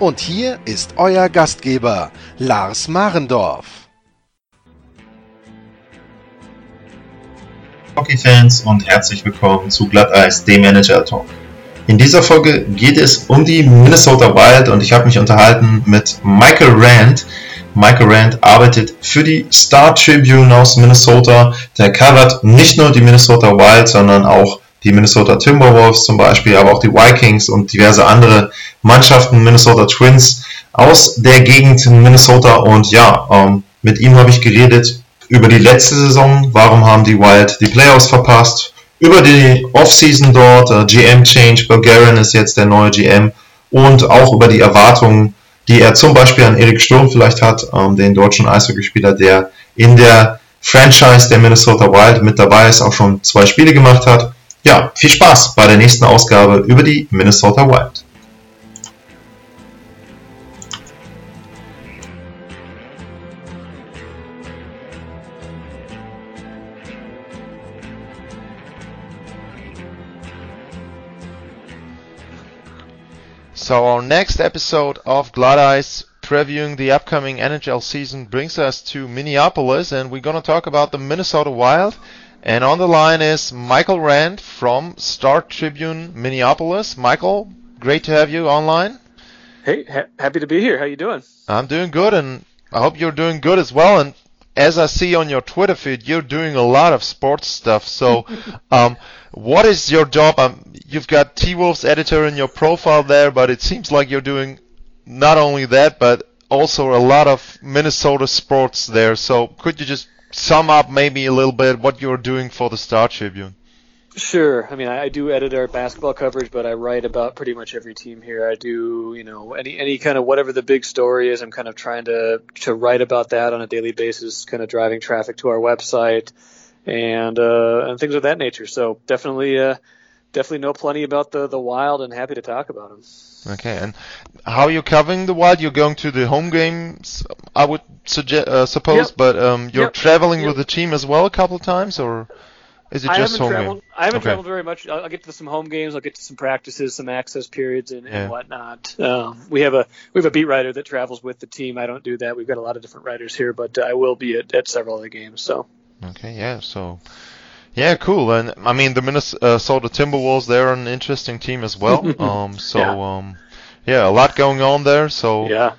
Und hier ist euer Gastgeber, Lars Marendorf. Hockeyfans und herzlich willkommen zu Glatteis, dem Manager Talk. In dieser Folge geht es um die Minnesota Wild und ich habe mich unterhalten mit Michael Rand. Michael Rand arbeitet für die Star Tribune aus Minnesota. Der covert nicht nur die Minnesota Wild, sondern auch die Minnesota Timberwolves zum Beispiel, aber auch die Vikings und diverse andere Mannschaften, Minnesota Twins aus der Gegend in Minnesota. Und ja, ähm, mit ihm habe ich geredet über die letzte Saison, warum haben die Wild die Playoffs verpasst, über die Offseason dort, äh, GM Change, Bulgarian ist jetzt der neue GM und auch über die Erwartungen, die er zum Beispiel an Erik Sturm vielleicht hat, ähm, den deutschen Eishockeyspieler, der in der Franchise der Minnesota Wild mit dabei ist, auch schon zwei Spiele gemacht hat. Ja, viel Spaß bei der nächsten Ausgabe über die Minnesota Wild. So our next episode of Glatteis previewing the upcoming NHL season brings us to Minneapolis and we're going to talk about the Minnesota Wild and on the line is Michael Rand from Star Tribune Minneapolis. Michael, great to have you online. Hey, ha- happy to be here. How you doing? I'm doing good and I hope you're doing good as well and as I see on your Twitter feed, you're doing a lot of sports stuff. So, um, what is your job? Um, you've got T Wolves editor in your profile there, but it seems like you're doing not only that, but also a lot of Minnesota sports there. So, could you just sum up maybe a little bit what you're doing for the Star Tribune? Sure. I mean, I, I do edit our basketball coverage, but I write about pretty much every team here. I do, you know, any any kind of whatever the big story is. I'm kind of trying to to write about that on a daily basis, kind of driving traffic to our website and uh, and things of that nature. So definitely, uh, definitely know plenty about the the Wild, and happy to talk about them. Okay, and how are you covering the Wild? You're going to the home games, I would suggest, uh, suppose, Yep. but um, you're Yep. traveling Yep. with the team as well a couple of times, or is it I just haven't home traveled. game? I haven't Okay. traveled very much. I'll, I'll get to some home games. I'll get to some practices, some access periods, and, Yeah. whatnot. Um, we have a we have a beat writer that travels with the team. I don't do that. We've got a lot of different writers here, but I will be at, at several of the games. So Okay, yeah, so yeah, cool. And I mean, the Minnesota Timberwolves, they're an interesting team as well. um, so Yeah. um, yeah, a lot going on there. So yeah,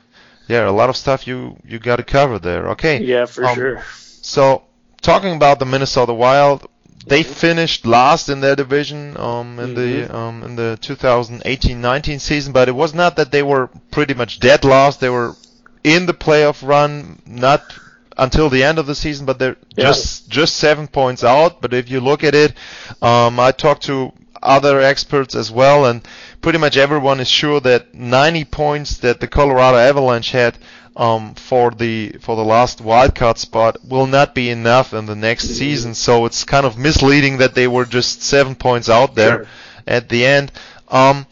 yeah, a lot of stuff you you got to cover there. Okay, yeah, for Um, sure. So, talking about the Minnesota Wild, they finished last in their division um, in the um, in the 2018-19 season, but it was not that they were pretty much dead last. They were in the playoff run, not until the end of the season, but they're Yeah. just just seven points out. But if you look at it, um, I talked to other experts as well, and pretty much everyone is sure that 90 points that the Colorado Avalanche had um, for the for the last wildcard spot will not be enough in the next season. So it's kind of misleading that they were just seven points out there Sure. at the end. Um,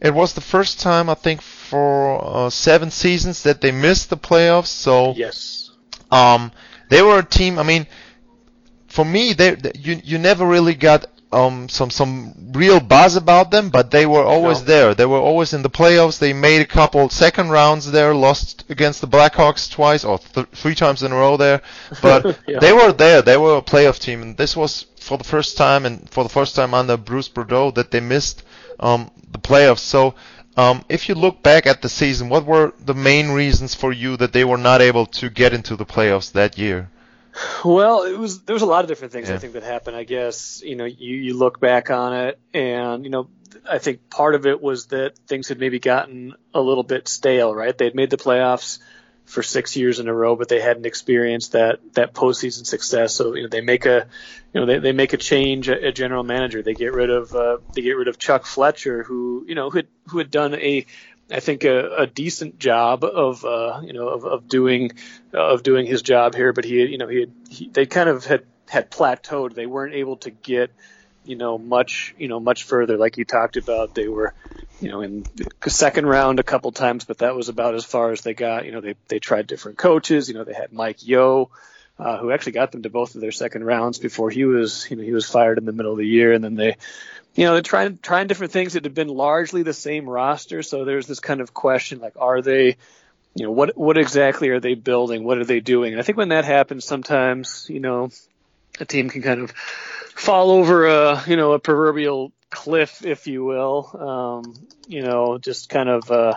it was the first time I think for uh, seven seasons that they missed the playoffs. So Yes. Um, they were a team. I mean, for me, they they- you you never really got um some some real buzz about them, but they were always No. there. They were always in the playoffs. They made a couple second rounds there, lost against the Blackhawks twice or th- three times in a row there, but Yeah. they were there. They were a playoff team, and this was for the first time and for the first time under Bruce Boudreau that they missed um the playoffs. So. Um, if you look back at the season, what were the main reasons for you that they were not able to get into the playoffs that year? Well, it was there was a lot of different things Yeah. I think that happened. I guess you know you you look back on it, and you know I think part of it was that things had maybe gotten a little bit stale. Right, They'd made the playoffs for six years in a row, but they hadn't experienced that that postseason success. So you know they make a you know they, they make a change at, general manager. They get rid of uh, they get rid of Chuck Fletcher, who you know who had, who had done a I think a, a decent job of uh, you know of, of doing of doing his job here, but he you know he, had, he they kind of had had plateaued. They weren't able to get you know much you know much further like you talked about. They were you know in the second round a couple times, but that was about as far as they got. You know they they tried different coaches. You know they had Mike Yeo, Uh, who actually got them to both of their second rounds before he was, you know, he was fired in the middle of the year, and then they, you know, they're trying trying different things that have been largely the same roster. So there's this kind of question like, are they, you know, what what exactly are they building? What are they doing? And I think when that happens, sometimes you know, a team can kind of fall over a you know a proverbial cliff, if you will. Um, you know, just kind of uh,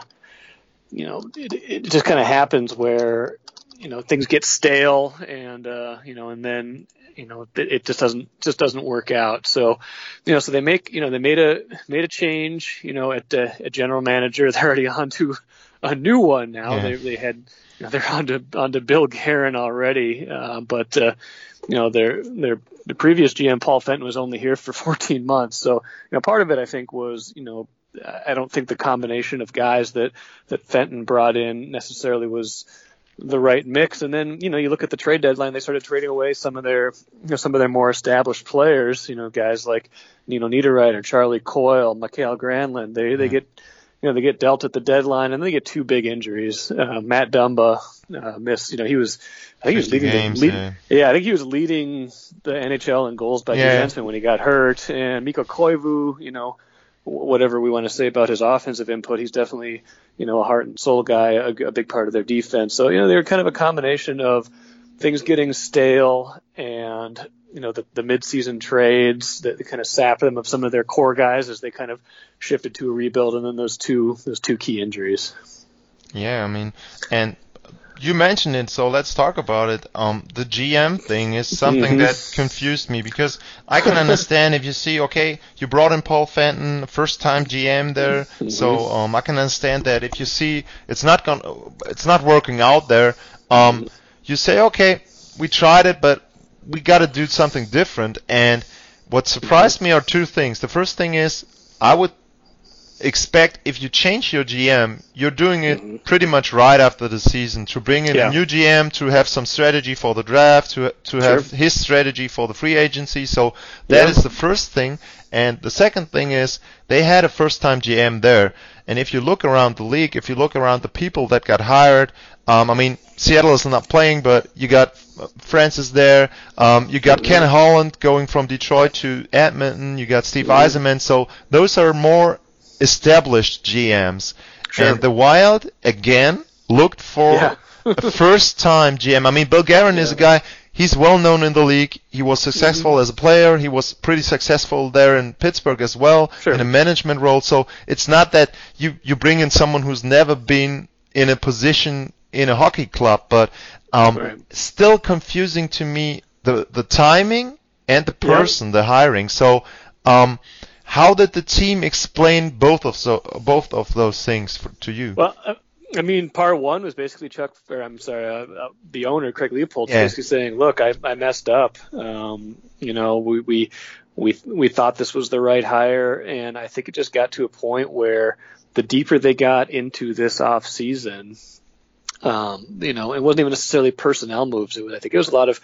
you know, it, it just kind of happens where you know things get stale and uh, you know and then you know it, it just doesn't just doesn't work out. So you know so they make you know they made a made a change you know at uh, at general manager. They're already on to a new one now. Yeah. They they had you know, they're on to on to Bill Guerin already, uh, but uh, you know their their the previous GM Paul Fenton was only here for 14 months. So you know part of it I think was you know I don't think the combination of guys that that Fenton brought in necessarily was the right mix. And then, you know, you look at the trade deadline, they started trading away some of their, you know, some of their more established players, you know, guys like Nino Niederreiter, Charlie Coyle, Mikael Granlund. They, mm-hmm. they get, you know, they get dealt at the deadline and they get two big injuries. Uh, Matt Dumba, uh, missed, you know, he was, I think he was leading games, the, lead, yeah. yeah. I think he was leading the NHL in goals by yeah. defenseman when he got hurt. And Mikko Koivu, you know, whatever we want to say about his offensive input, he's definitely, you know, a heart and soul guy, a, a big part of their defense. So, you know, they're kind of a combination of things getting stale and, you know, the, the midseason trades that kind of sap them of some of their core guys as they kind of shifted to a rebuild and then those two, those two key injuries. Yeah, I mean, and you mentioned it, so let's talk about it. Um, the GM thing is something mm-hmm. that confused me because I can understand if you see, okay, you brought in Paul Fenton, first time GM there, mm-hmm. so um, I can understand that. If you see it's not going, it's not working out there, um, you say, okay, we tried it, but we got to do something different. And what surprised me are two things. The first thing is I would expect if you change your GM, you're doing it mm-hmm. pretty much right after the season to bring in yeah. a new GM to have some strategy for the draft, to to have sure. his strategy for the free agency. So that yeah. is the first thing. And the second thing is they had a first time GM there. And if you look around the league, if you look around the people that got hired, um, I mean, Seattle is not playing, but you got Francis there. Um, you got Ken Holland going from Detroit to Edmonton. You got Steve mm-hmm. Yzerman. So those are more established GMs. Sure. And the Wild again looked for yeah. a first time GM. I mean, Bill Guerin yeah. is a guy. He's well known in the league. He was successful mm-hmm. as a player. He was pretty successful there in Pittsburgh as well sure. in a management role. So it's not that you you bring in someone who's never been in a position in a hockey club, but um, right. still confusing to me the the timing and the person, the hiring. So um, how did the team explain both of so both of those things for, to you? Well, uh, I mean, part one was basically Chuck, or I'm sorry, uh, uh, the owner Craig Leipold yeah. basically saying, "Look, I, I messed up. Um, you know, we we we we thought this was the right hire, and I think it just got to a point where the deeper they got into this off season, um, you know, it wasn't even necessarily personnel moves. It was, I think, it was a lot of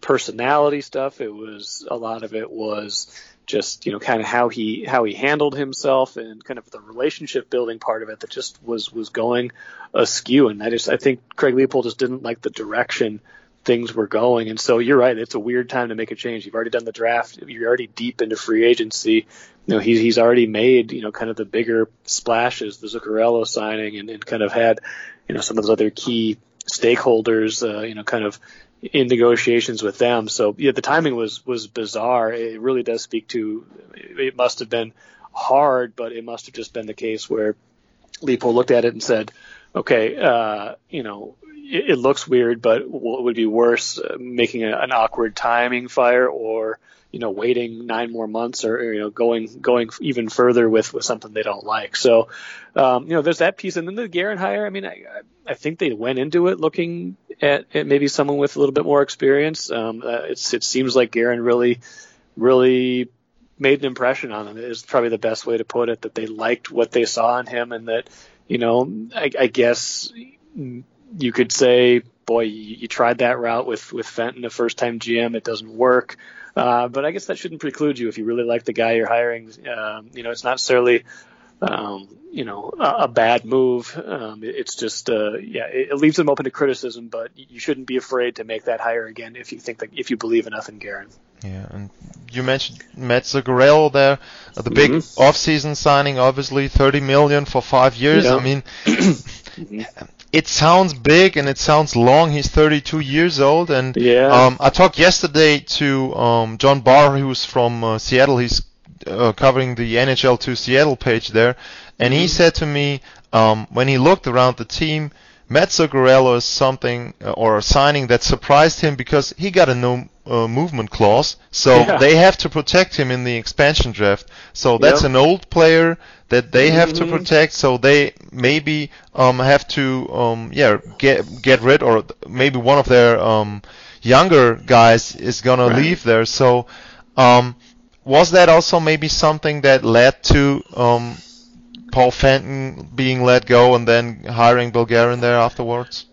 personality stuff. It was a lot of it was just you know kind of how he how he handled himself and kind of the relationship building part of it that just was was going askew. And I just I think Craig Leipold just didn't like the direction things were going. And so you're right. It's a weird time to make a change. You've already done the draft. You're already deep into free agency. You know he's he's already made you know kind of the bigger splashes the Zuccarello signing and, and kind of had you know some of those other key stakeholders uh, you know kind of in negotiations with them. So yeah, the timing was was bizarre. It really does speak to it must have been hard, but it must have just been the case where Leipold looked at it and said, "Okay, uh, you know, it, it, looks weird, but what would be worse uh, making a, an awkward timing fire or." You know, waiting nine more months or, you know, going, going even further with, with something they don't like. So, um, you know, there's that piece. And then the Guerin hire, I mean, I, I think they went into it looking at, at maybe someone with a little bit more experience. Um, uh, it's, it seems like Guerin really, really made an impression on them is probably the best way to put it that they liked what they saw in him and that you know, I, I guess you could say, boy, you, you tried that route with with Fenton, a first time GM, it doesn't work. Uh, but I guess that shouldn't preclude you if you really like the guy you're hiring. Um, you know, it's not necessarily um, you know, a, a bad move. Um, it's just, uh, yeah, it, it, leaves them open to criticism, but you shouldn't be afraid to make that hire again if you think that if you believe enough in Guerin. Yeah, and you mentioned Mats Zuccarello there, uh, the big mm-hmm. off-season signing, obviously 30 million for five years. Yeah. I mean, mm-hmm. It sounds big and it sounds long. He's 32 years old, and yeah. um, I talked yesterday to um, John Barr, who's from uh, Seattle. He's uh, covering the NHL to Seattle page there, and he mm-hmm. said to me um, when he looked around the team, Mats Zuccarello is something uh, or a signing that surprised him because he got a no uh, movement clause, so yeah. they have to protect him in the expansion draft. So that's yep. an old player that they have mm-hmm. to protect. So they maybe um, have to um, yeah get get rid or maybe one of their um, younger guys is gonna right. leave there. So um, was that also maybe something that led to um, Paul Fenton being let go and then hiring Bill Guerin there afterwards?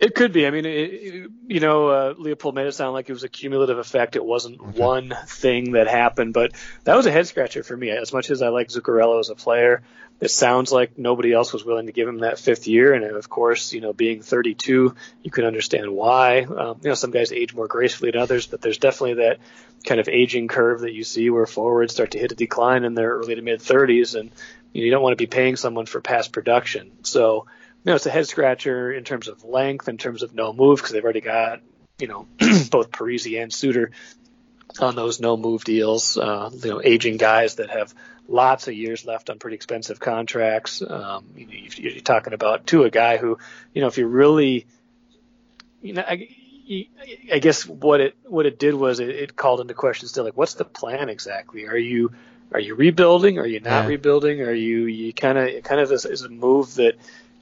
It could be. I mean, it, you know, uh, Leipold made it sound like it was a cumulative effect. It wasn't okay. one thing that happened, but that was a head scratcher for me. As much as I like Zuccarello as a player, it sounds like nobody else was willing to give him that fifth year. And of course, you know, being 32, you can understand why. Um, you know, some guys age more gracefully than others, but there's definitely that kind of aging curve that you see where forwards start to hit a decline in their early to mid 30s, and you, don't want to be paying someone for past production. So, you know, it's a head scratcher in terms of length, in terms of no move, because they've already got, you know, both Parise and Suter on those no move deals. Uh, you know, aging guys that have lots of years left on pretty expensive contracts. Um, you know, you're talking about to a guy who, you know, if you really, you know, I, I guess what it what it did was it, it called into question still like what's the plan exactly? Are you are you rebuilding? Are you not yeah. rebuilding? Are you you kind of kind of is, is a move that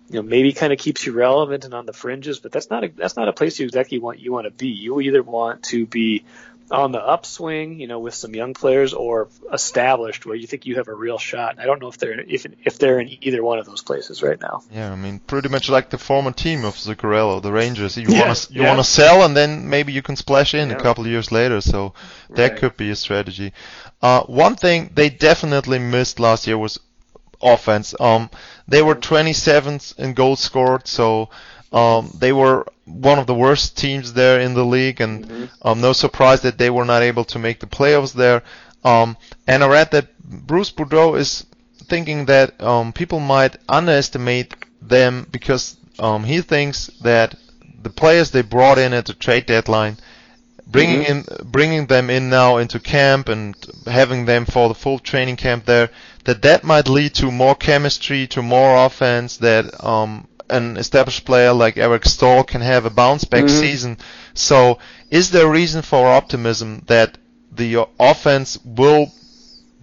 you know maybe kind of keeps you relevant and on the fringes, but that's not a, that's not a place you exactly want you want to be. You either want to be on the upswing, you know, with some young players, or established where you think you have a real shot. I don't know if they're if if they're in either one of those places right now. Yeah, I mean, pretty much like the former team of Zuccarello, the Rangers. You yeah, want to you yeah. want to sell, and then maybe you can splash in yeah. a couple of years later. So that right. could be a strategy. Uh, one thing they definitely missed last year was offense. Um, they were 27th in goals scored, so um, they were one of the worst teams there in the league, and mm-hmm. um, no surprise that they were not able to make the playoffs there. Um, and I read that Bruce Boudreau is thinking that um, people might underestimate them because um, he thinks that the players they brought in at the trade deadline, bringing mm-hmm. in bringing them in now into camp and having them for the full training camp there, that that might lead to more chemistry, to more offense, that um, an established player like Eric Staal can have a bounce back mm-hmm. season. So, is there a reason for optimism that the offense will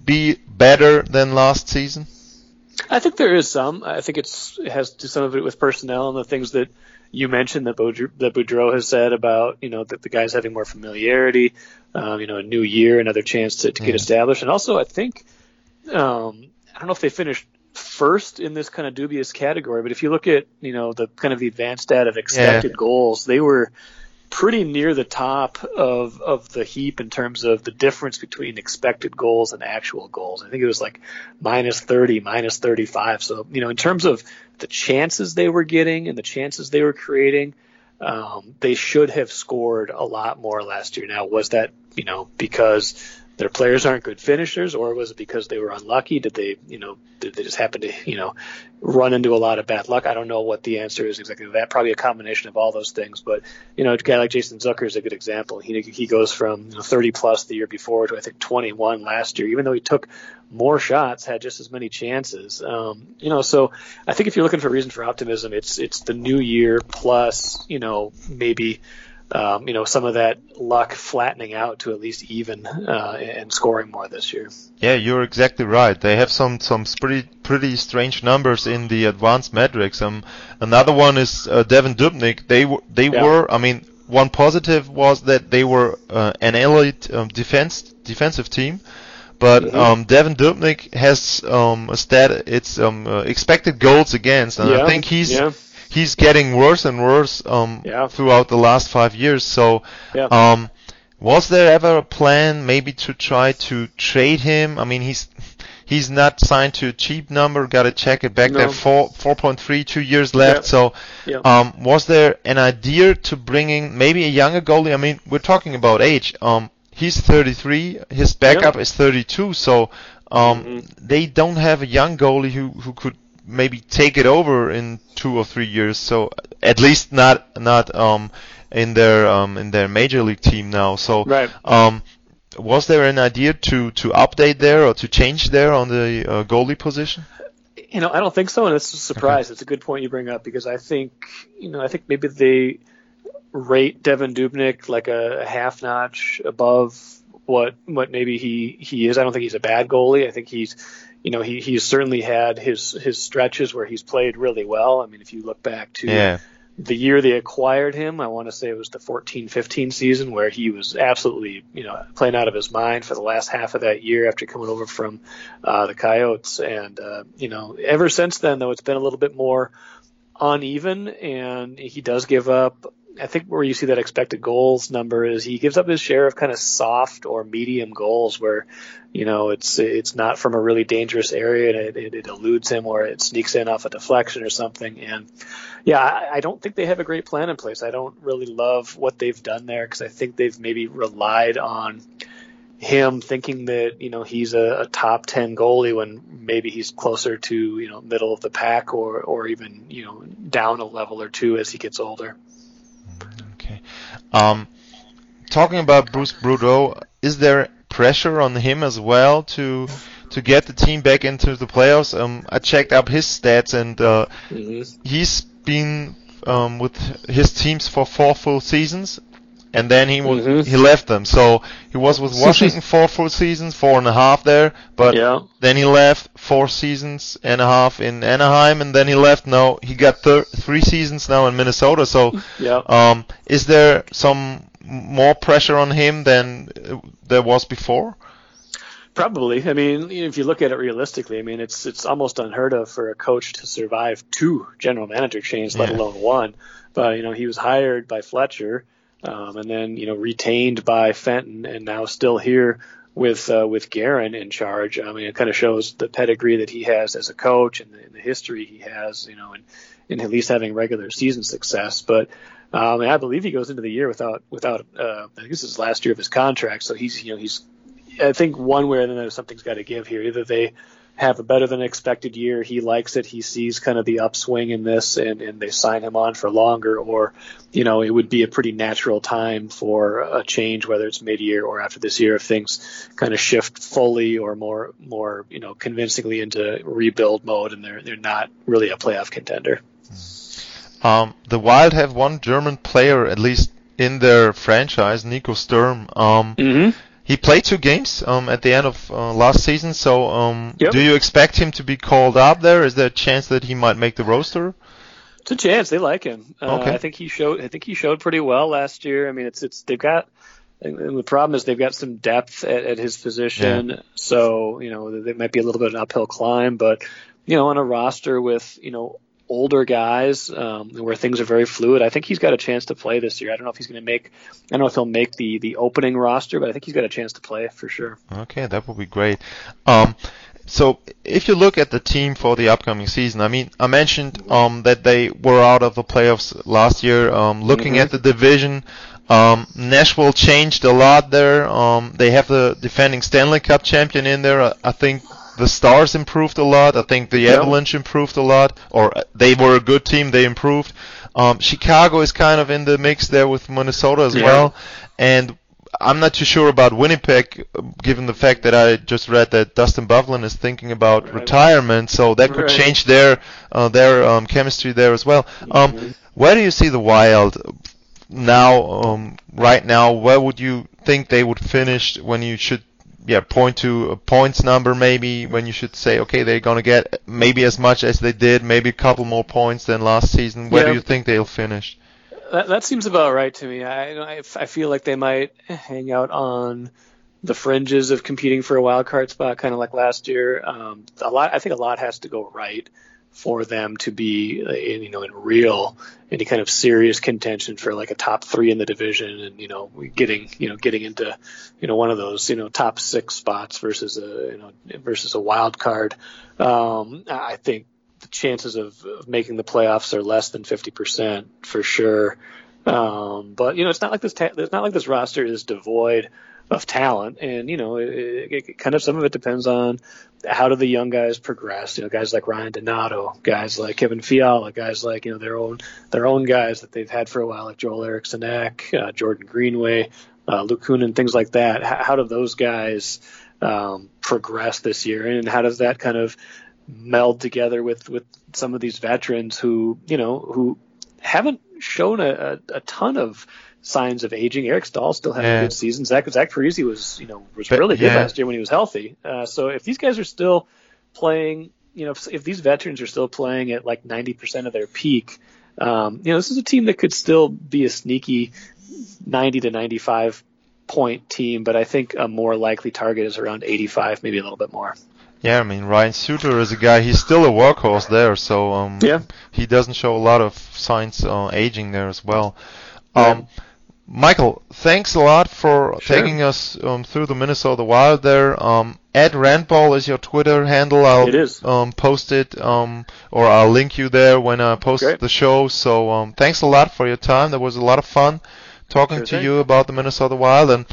be better than last season? I think there is some. I think it's it has to do some of it with personnel and the things that you mentioned that Boudreau, that Boudreau has said about you know that the guys having more familiarity, um, you know, a new year, another chance to, to get established, and also I think um, I don't know if they finished first in this kind of dubious category. But if you look at you know the kind of the advanced stat of expected yeah. goals, they were pretty near the top of of the heap in terms of the difference between expected goals and actual goals. I think it was like minus 30, minus 35. So, you know, in terms of the chances they were getting and the chances they were creating, um, they should have scored a lot more last year. Now, was that, you know, because their players aren't good finishers, or was it because they were unlucky? Did they, you know, did they just happen to, you know, run into a lot of bad luck? I don't know what the answer is exactly that. Probably a combination of all those things. But you know, a guy like Jason Zucker is a good example. He he goes from you know, 30 plus the year before to I think 21 last year, even though he took more shots, had just as many chances. Um, you know, so I think if you're looking for a reason for optimism, it's it's the new year plus, you know, maybe um, you know, some of that luck flattening out to at least even uh, and scoring more this year. Yeah, you're exactly right. They have some some pretty pretty strange numbers in the advanced metrics. Um, another one is uh, Devan Dubnyk. They were they yeah. were. I mean, one positive was that they were uh, an elite um, defense defensive team, but mm-hmm. um, Devan Dubnyk has um, a stat. It's um, uh, expected goals against, and yeah. I think he's yeah. He's getting worse and worse um, yeah. throughout the last five years. So, um, was there ever a plan maybe to try to trade him? I mean, he's he's not signed to a cheap number. Got to check it back no. there. Four four point three, two years left. So, um, was there an idea to bringing maybe a younger goalie? I mean, we're talking about age. Um, he's 33. His backup is 32. So, um, mm-hmm. they don't have a young goalie who who could maybe take it over in two or three years. So at least not not um in their um in their major league team now. So right. um was there an idea to to update there or to change there on the uh, goalie position? You know, I don't think so, and it's a surprise. Okay. It's a good point you bring up because I think you know I think maybe they rate Devan Dubnyk like a, a half notch above what what maybe he he is. I don't think he's a bad goalie. I think he's you know he he's certainly had his his stretches where he's played really well. I mean, if you look back to yeah the year they acquired him, I want to say it was the 14-15 season where he was absolutely, you know, playing out of his mind for the last half of that year after coming over from uh, the Coyotes. And uh, you know, ever since then, though, it's been a little bit more uneven, and he does give up I think where you see that expected goals number is he gives up his share of kind of soft or medium goals where, you know, it's it's not from a really dangerous area and it, it, it eludes him or it sneaks in off a deflection or something. And yeah, I, I don't think they have a great plan in place. I don't really love what they've done there because I think they've maybe relied on him thinking that you know he's a, a, top 10 goalie when maybe he's closer to you know middle of the pack or or even you know down a level or two as he gets older Okay. um, talking about Bruce Boudreau, is there pressure on him as well to to get the team back into the playoffs? Um, I checked up his stats and uh, mm-hmm. he's been um, with his teams for four full seasons, and then he was mm-hmm. he left them. So he was with Washington four full seasons, four and a half there, but yeah. then he left four seasons and a half in Anaheim, and then he left. Now he got thir- three seasons now in Minnesota. So yeah. um, is there some more pressure on him than there was before? Probably. I mean, if you look at it realistically, I mean, it's it's almost unheard of for a coach to survive two general manager changes, yeah. let alone one. But you know, he was hired by Fletcher um, and then you know retained by Fenton, and now still here with uh, with Guerin in charge. I mean, it kind of shows the pedigree that he has as a coach and the, the history he has, you know, in, in at least having regular season success. But um, I believe he goes into the year without without uh, I think this is last year of his contract, so he's you know he's I think one way or another something's got to give here. Either they have a better than expected year. He likes it. He sees kind of the upswing in this, and, and they sign him on for longer. Or, you know, it would be a pretty natural time for a change, whether it's mid year or after this year, if things kind of shift fully or more, more, you know, convincingly into rebuild mode, and they're they're not really a playoff contender. Um, the Wild have one German player at least in their franchise, Nico Sturm. Um, mm-hmm he played two games um, at the end of uh, last season. So, um, yep. do you expect him to be called up there? Is there a chance that he might make the roster? It's a chance. They like him. Uh, okay. I think he showed. I think he showed pretty well last year. I mean, it's it's they've got. And the problem is they've got some depth at, at his position, yeah. so you know it might be a little bit of an uphill climb. But you know, on a roster with you know older guys um, where things are very fluid. I think he's got a chance to play this year. I don't know if he's going to make. I don't know if he'll make the the opening roster, but I think he's got a chance to play for sure. Okay, that would be great. Um, so if you look at the team for the upcoming season, I mean, I mentioned um, that they were out of the playoffs last year. Um, looking mm-hmm. at the division, um, Nashville changed a lot there. Um, they have the defending Stanley Cup champion in there. I think the Stars improved a lot. I think the Avalanche improved a lot, or they were a good team. They improved. Um, Chicago is kind of in the mix there with Minnesota as yeah. well, and I'm not too sure about Winnipeg, given the fact that I just read that Dustin Byfuglien is thinking about right. retirement, so that could right. change their uh, their um, chemistry there as well. Um, mm-hmm. Where do you see the Wild now? Um, right now, where would you think they would finish when you should yeah, point to a points number maybe when you should say, okay, they're going to get maybe as much as they did, maybe a couple more points than last season. Where yeah. do you think they'll finish? That, that seems about right to me. I, I, I feel like they might hang out on the fringes of competing for a wild card spot, kind of like last year. Um, a lot, I think a lot has to go right for them to be, uh, in, you know, in real, any kind of serious contention for like a top three in the division, and you know, getting, you know, getting into, you know, one of those, you know, top six spots versus a, you know, versus a wild card. Um, I think the chances of, of making the playoffs are less than 50% for sure. Um, but you know, it's not like this. Ta- it's not like this roster is devoid of talent, and you know, it, it, kind of some of it depends on how do the young guys progress. You know, guys like Ryan Donato, guys like Kevin Fiala, guys like you know their own their own guys that they've had for a while, like Joel Eriksson Ek, uh, Jordan Greenway, uh, Luke Kunin, things like that. How, how do those guys um, progress this year, and how does that kind of meld together with with some of these veterans who you know who haven't shown a, a, a ton of signs of aging. Eric Staal still had yeah. a good season. Zach Zach was you know was but, really good yeah. last year when he was healthy. Uh, so if these guys are still playing, you know, if, if these veterans are still playing at like 90% of their peak, um, you know, this is a team that could still be a sneaky 90 to 95 point team, but I think a more likely target is around 85, maybe a little bit more. Yeah, I mean Ryan Suter is a guy. He's still a workhorse there, so um, yeah, he doesn't show a lot of signs uh, aging there as well. Um, yeah. Michael, thanks a lot for sure. taking us um, through the Minnesota Wild there. Um, Ed Randball is your Twitter handle. I'll it is. Um, post it um, or I'll link you there when I post Great. the show. So um, thanks a lot for your time. That was a lot of fun talking sure to thing. you about the Minnesota Wild and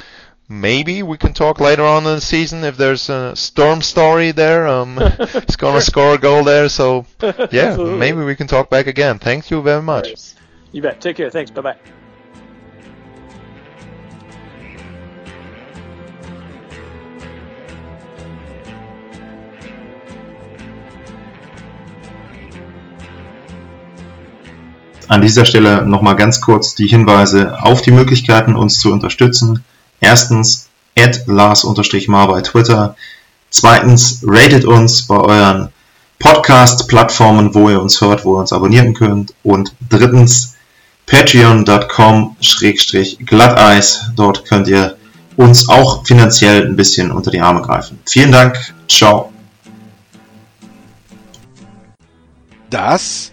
maybe we can talk later on in the season if there's a Sturm story there. Um, he's gonna score a goal there, so yeah, maybe we can talk back again. Thank you very much. Right. You bet. Take care. Thanks. Bye bye. An dieser Stelle nochmal ganz kurz die Hinweise auf die Möglichkeiten, uns zu unterstützen. Erstens, Lars-Mar bei Twitter. Zweitens, ratet uns bei euren Podcast-Plattformen, wo ihr uns hört, wo ihr uns abonnieren könnt. Und drittens, patreon.com-glatteis. Dort könnt ihr uns auch finanziell ein bisschen unter die Arme greifen. Vielen Dank. Ciao. Das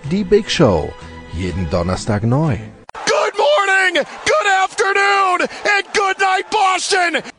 die Big Show, jeden Donnerstag neu. Good morning, good afternoon and good night Boston!